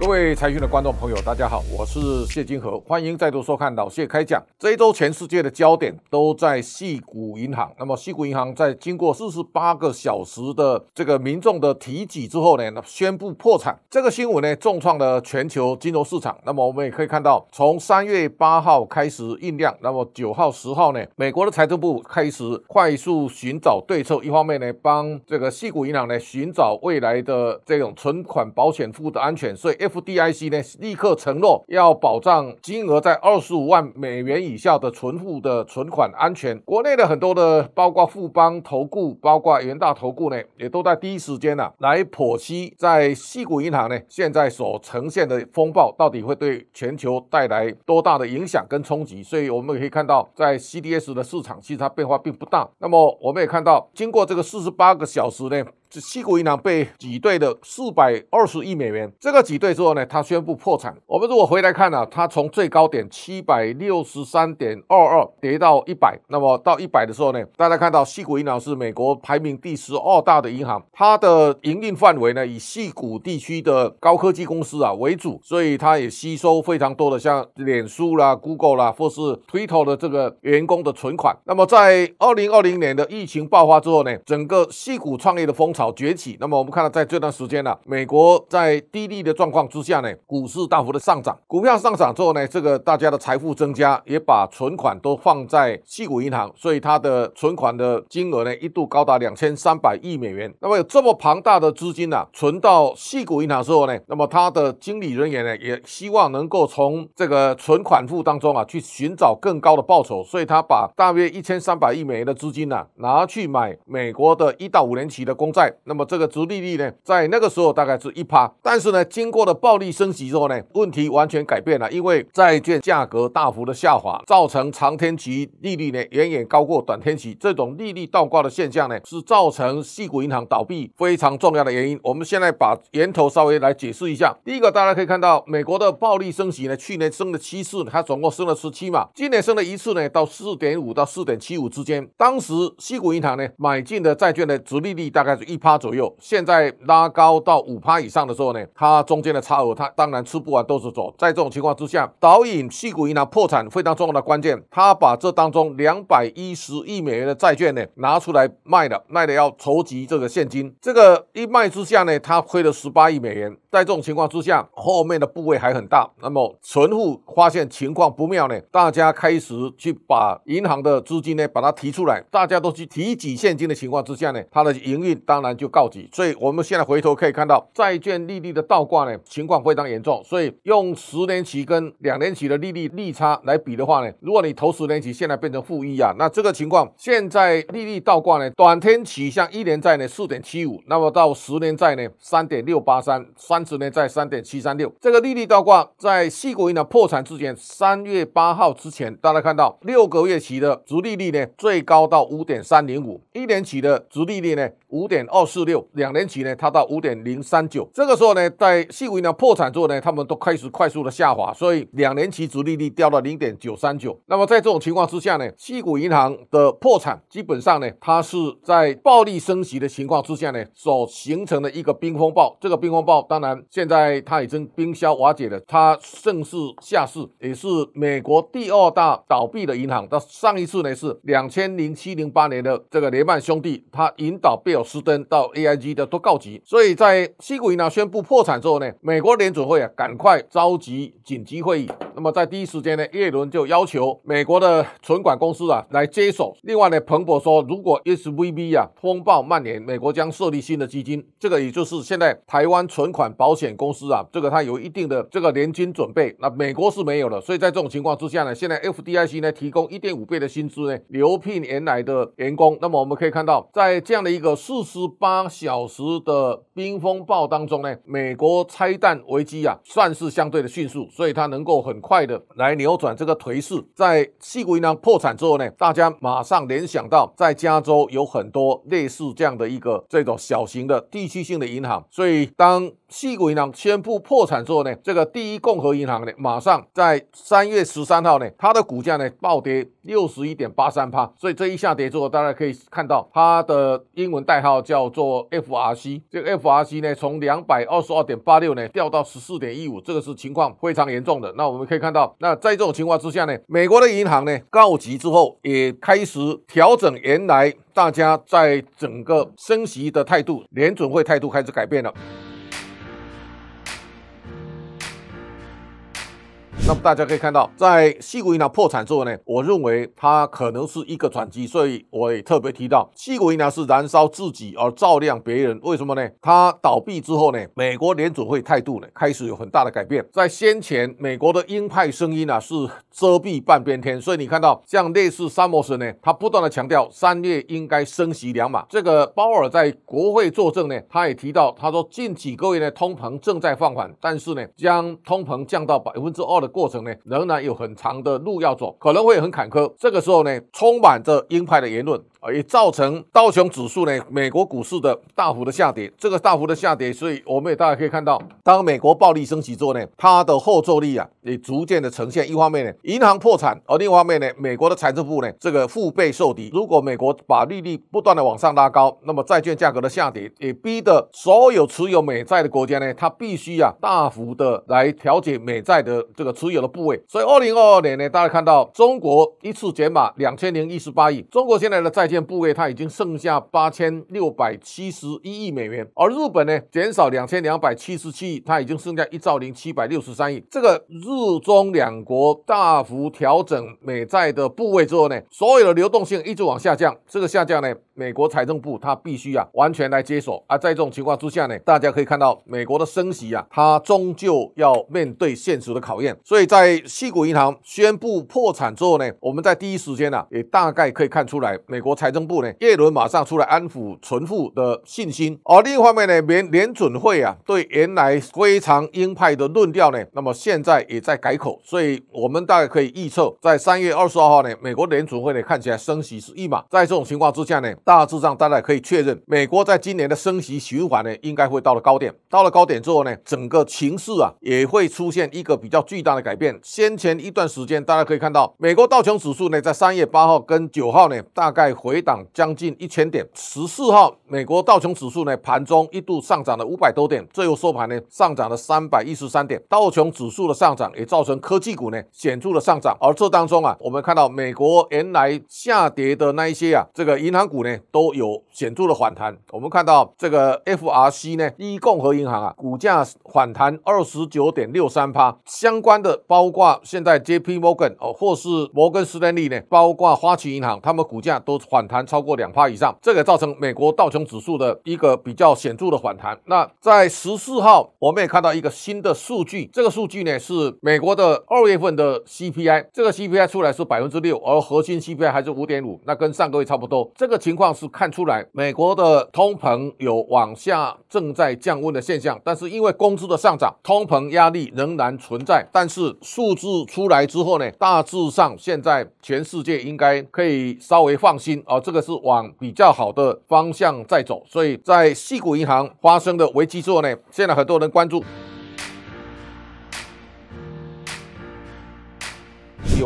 各位财讯的观众朋友，大家好，我是谢金河，欢迎再度收看老谢开讲。这一周全世界的焦点都在细谷银行。那么细谷银行在经过四十八个小时的这个民众的提挤之后呢，宣布破产。这个新闻呢，重创了全球金融市场。那么我们也可以看到，从三月八号开始酝酿，那么九号、十号呢，美国的财政部开始快速寻找对策，一方面呢，帮这个细谷银行呢寻找未来的这种存款保险服务的安全，所以 FDIC 呢立刻承诺要保障金额在二十五万美元以下的存户的存款安全。国内的很多的，包括富邦投顾、包括元大投顾呢，也都在第一时间呢来剖析在西谷银行呢现在所呈现的风暴到底会对全球带来多大的影响跟冲击。所以我们可以看到，在 CDS 的市场其实它变化并不大。那么我们也看到，经过这个四十八个小时呢。这西谷银行被挤兑的四百二十亿美元，这个挤兑之后呢，它宣布破产。我们如果回来看呢，它从最高点七百六十三点二二跌到一百，那么到一百的时候呢，大家看到西谷银行是美国排名第十二大的银行，它的营运范围呢以西谷地区的高科技公司啊为主，所以它也吸收非常多的像脸书啦、Google 啦，或是 Twitter 的这个员工的存款。那么在二零二零年的疫情爆发之后呢，整个西谷创业的风。潮崛起，那么我们看到在这段时间呢，美国在低利的状况之下呢，股市大幅的上涨，股票上涨之后呢，这个大家的财富增加，也把存款都放在细股银行，所以它的存款的金额呢，一度高达两千三百亿美元。那么有这么庞大的资金呢，存到细股银行之后呢，那么它的经理人员呢，也希望能够从这个存款户当中啊，去寻找更高的报酬，所以他把大约一千三百亿美元的资金呢，拿去买美国的一到五年期的公债。那么这个殖利率呢，在那个时候大概是一趴，但是呢，经过了暴力升级之后呢，问题完全改变了，因为债券价格大幅的下滑，造成长天期利率呢远远高过短天期，这种利率倒挂的现象呢，是造成系股银行倒闭非常重要的原因。我们现在把源头稍微来解释一下。第一个，大家可以看到，美国的暴力升级呢，去年升了七次，它总共升了十七嘛，今年升了一次呢，到四点五到四点七五之间。当时系股银行呢买进的债券的殖利率大概是一。趴左右，现在拉高到五趴以上的时候呢，它中间的差额，它当然吃不完兜着走。在这种情况之下，导引细股银行破产非常重要的关键，他把这当中两百一十亿美元的债券呢拿出来卖了，卖了要筹集这个现金。这个一卖之下呢，他亏了十八亿美元。在这种情况之下，后面的部位还很大。那么存户发现情况不妙呢，大家开始去把银行的资金呢把它提出来，大家都去提挤现金的情况之下呢，它的营运当然就告急。所以我们现在回头可以看到，债券利率的倒挂呢情况非常严重。所以用十年期跟两年期的利率利差来比的话呢，如果你投十年期现在变成负一啊，那这个情况现在利率倒挂呢，短天期像一年债呢四点七五，那么到十年债呢三点六八三三。十年债三点七三六，这个利率倒挂在细国银行破产之前，三月八号之前，大家看到六个月期的直利率呢，最高到五点三零五，一年期的直利率呢五点二二四六，两年期呢它到五点零三九。这个时候呢，在细股银行破产之后呢，他们都开始快速的下滑，所以两年期直利率掉到零点九三九。那么在这种情况之下呢，细股银行的破产基本上呢，它是在暴力升级的情况之下呢，所形成的一个冰风暴。这个冰风暴当然。现在它已经冰消瓦解了，它盛世下市，也是美国第二大倒闭的银行。到上一次呢是两千零七零八年的这个雷曼兄弟，他引导贝尔斯登到 AIG 的都告急。所以在西谷银行宣布破产之后呢，美国联准会啊赶快召集紧急会议。那么在第一时间呢，耶伦就要求美国的存管公司啊来接手。另外呢，彭博说，如果 SVB 啊风暴蔓延，美国将设立新的基金。这个也就是现在台湾存款。保险公司啊，这个它有一定的这个年金准备，那美国是没有的，所以在这种情况之下呢，现在 FDIC 呢提供一点五倍的薪资呢，留聘原来的员工。那么我们可以看到，在这样的一个事实八小时的冰风暴当中呢，美国拆弹危机啊，算是相对的迅速，所以它能够很快的来扭转这个颓势。在细谷银行破产之后呢，大家马上联想到，在加州有很多类似这样的一个这种小型的地区性的银行，所以当细谷银行宣布破产之后呢，这个第一共和银行呢，马上在三月十三号呢，它的股价呢暴跌六十一点八三趴，所以这一下跌之后，大家可以看到它的英文代号叫叫做 FRC，这个 FRC 呢从两百二十二点八六呢掉到十四点一五，这个是情况非常严重的。那我们可以看到，那在这种情况之下呢，美国的银行呢告急之后，也开始调整原来大家在整个升息的态度，联准会态度开始改变了。那么大家可以看到，在西谷银行破产之后呢，我认为它可能是一个转机，所以我也特别提到，西谷银行是燃烧自己而照亮别人。为什么呢？它倒闭之后呢，美国联储会态度呢开始有很大的改变。在先前，美国的鹰派声音啊是遮蔽半边天，所以你看到像类似萨默森呢，他不断的强调三月应该升息两码。这个鲍尔在国会作证呢，他也提到，他说近几个月呢通膨正在放缓，但是呢将通膨降到百分之二的。过程呢，仍然有很长的路要走，可能会很坎坷。这个时候呢，充满着鹰派的言论。啊，也造成道琼指数呢，美国股市的大幅的下跌。这个大幅的下跌，所以我们也大家可以看到，当美国暴力升级之后呢，它的后坐力啊，也逐渐的呈现。一方面呢，银行破产；而另一方面呢，美国的财政部呢，这个腹背受敌。如果美国把利率不断的往上拉高，那么债券价格的下跌，也逼得所有持有美债的国家呢，它必须啊，大幅的来调节美债的这个持所有的部位。所以，二零二二年呢，大家看到中国一次减码两千零一十八亿，中国现在的债。件部位，它已经剩下八千六百七十一亿美元，而日本呢，减少两千两百七十七亿，它已经剩下一兆零七百六十三亿。这个日中两国大幅调整美债的部位之后呢，所有的流动性一直往下降，这个下降呢，美国财政部它必须啊完全来接手。而在这种情况之下呢，大家可以看到美国的升息啊，它终究要面对现实的考验。所以在西谷银行宣布破产之后呢，我们在第一时间呢，也大概可以看出来美国。财政部呢，耶伦马上出来安抚存户的信心，而另一方面呢，联联准会啊，对原来非常鹰派的论调呢，那么现在也在改口，所以我们大概可以预测，在三月二十二号呢，美国联准会呢看起来升息是一码，在这种情况之下呢，大致上大家可以确认，美国在今年的升息循环呢，应该会到了高点，到了高点之后呢，整个情势啊也会出现一个比较巨大改变。先前一段时间，大家可以看到，美国道琼指数呢，在三月八号跟九号呢，大概。回档将近一千点。十四号，美国道琼指数呢盘中一度上涨了五百多点，最后收盘呢上涨了三百一十三点。道琼指数的上涨也造成科技股呢显著的上涨。而这当中啊，我们看到美国原来下跌的那一些啊，这个银行股呢都有显著的反弹。我们看到这个 FRC 呢，一共和银行啊，股价反弹二十九点六三趴。相关的包括现在 JP Morgan 哦，或是摩根斯丹利呢，包括花旗银行，他们股价都。反弹超过两趴以上，这个造成美国道琼指数的一个比较显著的反弹。那在十四号，我们也看到一个新的数据，这个数据呢是美国的二月份的 CPI，这个 CPI 出来是百分之六，而核心 CPI 还是五点五，那跟上个月差不多。这个情况是看出来美国的通膨有往下正在降温的现象，但是因为工资的上涨，通膨压力仍然存在。但是数字出来之后呢，大致上现在全世界应该可以稍微放心。哦，这个是往比较好的方向在走，所以在细谷银行发生的危机之后呢，现在很多人关注。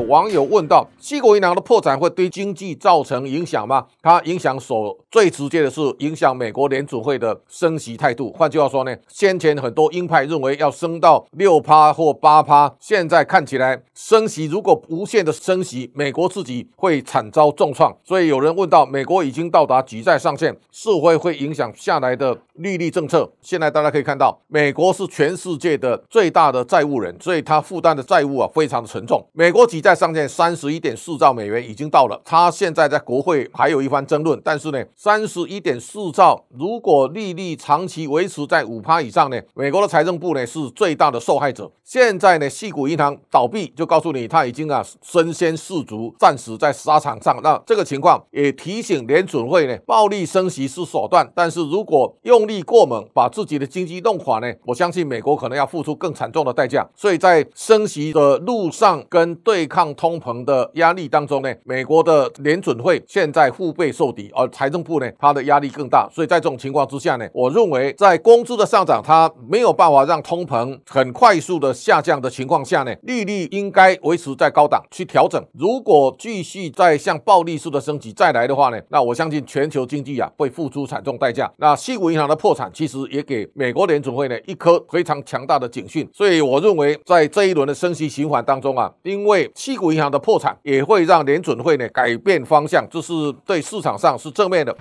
网友问到：西国银行的破产会对经济造成影响吗？它影响所最直接的是影响美国联储会的升息态度。换句话说呢，先前很多鹰派认为要升到六趴或八趴，现在看起来升息如果无限的升息，美国自己会惨遭重创。所以有人问到：美国已经到达举债上限，是否会影响下来的利率政策？现在大家可以看到，美国是全世界的最大的债务人，所以它负担的债务啊非常的沉重。美国举债上限三十一点四兆美元已经到了，他现在在国会还有一番争论。但是呢，三十一点四兆如果利率长期维持在五趴以上呢，美国的财政部呢是最大的受害者。现在呢，细谷银行倒闭就告诉你，他已经啊身先士卒，战死在沙场上。那这个情况也提醒联准会呢，暴力升息是手段，但是如果用力过猛，把自己的经济弄垮呢，我相信美国可能要付出更惨重的代价。所以在升息的路上跟对。抗通膨的压力当中呢，美国的联准会现在腹背受敌，而财政部呢，它的压力更大。所以在这种情况之下呢，我认为在工资的上涨它没有办法让通膨很快速的下降的情况下呢，利率应该维持在高档去调整。如果继续再向暴力式的升级再来的话呢，那我相信全球经济啊会付出惨重代价。那西谷银行的破产其实也给美国联准会呢一颗非常强大的警讯。所以我认为在这一轮的升息循环当中啊，因为西谷银行的破产也会让联准会呢改变方向，这是对市场上是正面的。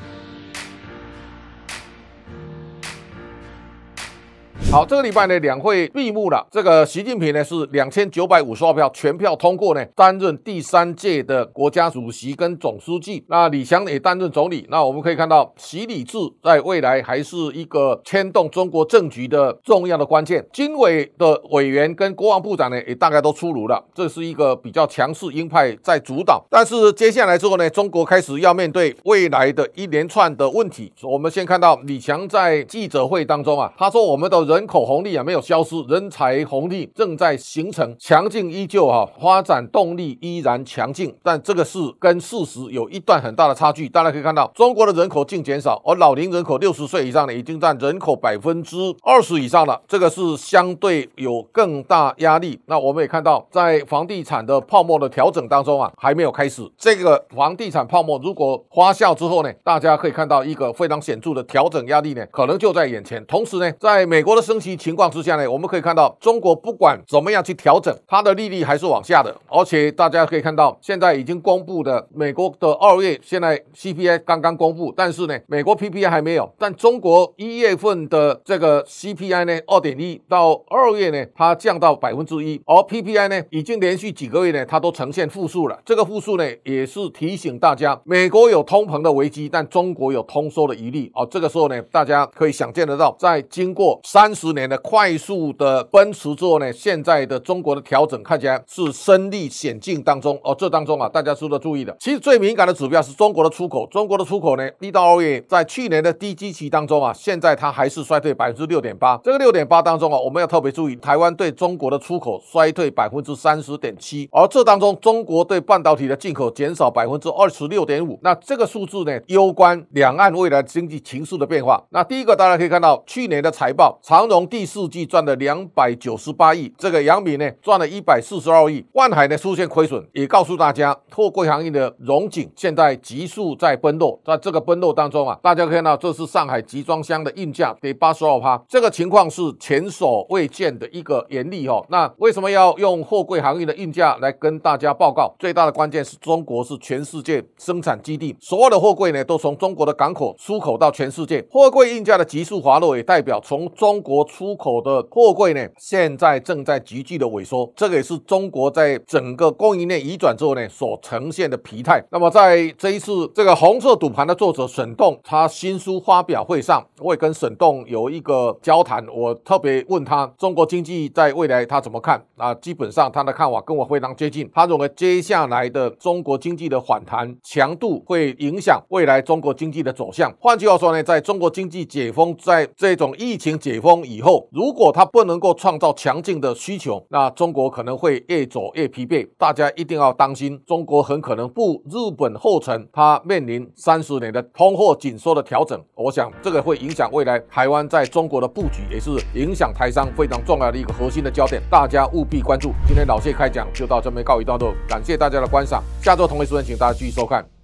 好，这个礼拜呢，两会闭幕了。这个习近平呢是两千九百五十二票全票通过呢，担任第三届的国家主席跟总书记。那李强也担任总理。那我们可以看到，习李治在未来还是一个牵动中国政局的重要的关键。军委的委员跟国防部长呢，也大概都出炉了。这是一个比较强势鹰派在主导。但是接下来之后呢，中国开始要面对未来的一连串的问题。我们先看到李强在记者会当中啊，他说我们的人。人口红利啊没有消失，人才红利正在形成，强劲依旧哈，发展动力依然强劲，但这个是跟事实有一段很大的差距。大家可以看到，中国的人口净减少，而老龄人口六十岁以上的已经占人口百分之二十以上了，这个是相对有更大压力。那我们也看到，在房地产的泡沫的调整当中啊，还没有开始。这个房地产泡沫如果发酵之后呢，大家可以看到一个非常显著的调整压力呢，可能就在眼前。同时呢，在美国的。升息情况之下呢，我们可以看到中国不管怎么样去调整，它的利率还是往下的。而且大家可以看到，现在已经公布的美国的二月现在 CPI 刚刚公布，但是呢，美国 PPI 还没有。但中国一月份的这个 CPI 呢，二点一到二月呢，它降到百分之一，而 PPI 呢，已经连续几个月呢，它都呈现负数了。这个负数呢，也是提醒大家，美国有通膨的危机，但中国有通缩的疑虑。哦，这个时候呢，大家可以想见得到，在经过三。十年的快速的奔驰之后呢，现在的中国的调整看起来是身历险境当中哦。这当中啊，大家值得注意的，其实最敏感的指标是中国的出口。中国的出口呢，一到二月在去年的低基期当中啊，现在它还是衰退百分之六点八。这个六点八当中啊，我们要特别注意，台湾对中国的出口衰退百分之三十点七，而这当中中国对半导体的进口减少百分之二十六点五。那这个数字呢，攸关两岸未来经济情势的变化。那第一个大家可以看到，去年的财报长。从第四季赚了两百九十八亿，这个杨敏呢赚了一百四十二亿，万海呢出现亏损，也告诉大家货柜行业的荣景现在急速在崩落，在这个崩落当中啊，大家看到这是上海集装箱的运价跌八十二趴，这个情况是前所未见的一个严厉哦。那为什么要用货柜行业的运价来跟大家报告？最大的关键是中国是全世界生产基地，所有的货柜呢都从中国的港口出口到全世界，货柜运价的急速滑落也代表从中国。出口的货柜呢，现在正在急剧的萎缩，这个也是中国在整个供应链移转之后呢所呈现的疲态。那么在这一次这个红色赌盘的作者沈栋，他新书发表会上，我也跟沈栋有一个交谈，我特别问他中国经济在未来他怎么看啊？基本上他的看法跟我非常接近，他认为接下来的中国经济的反弹强度会影响未来中国经济的走向。换句话说呢，在中国经济解封，在这种疫情解封。以后，如果它不能够创造强劲的需求，那中国可能会越走越疲惫。大家一定要当心，中国很可能步日本后尘，它面临三十年的通货紧缩的调整。我想这个会影响未来台湾在中国的布局，也是影响台商非常重要的一个核心的焦点。大家务必关注。今天老谢开讲就到这边告一段落，感谢大家的观赏。下周同一时间，请大家继续收看。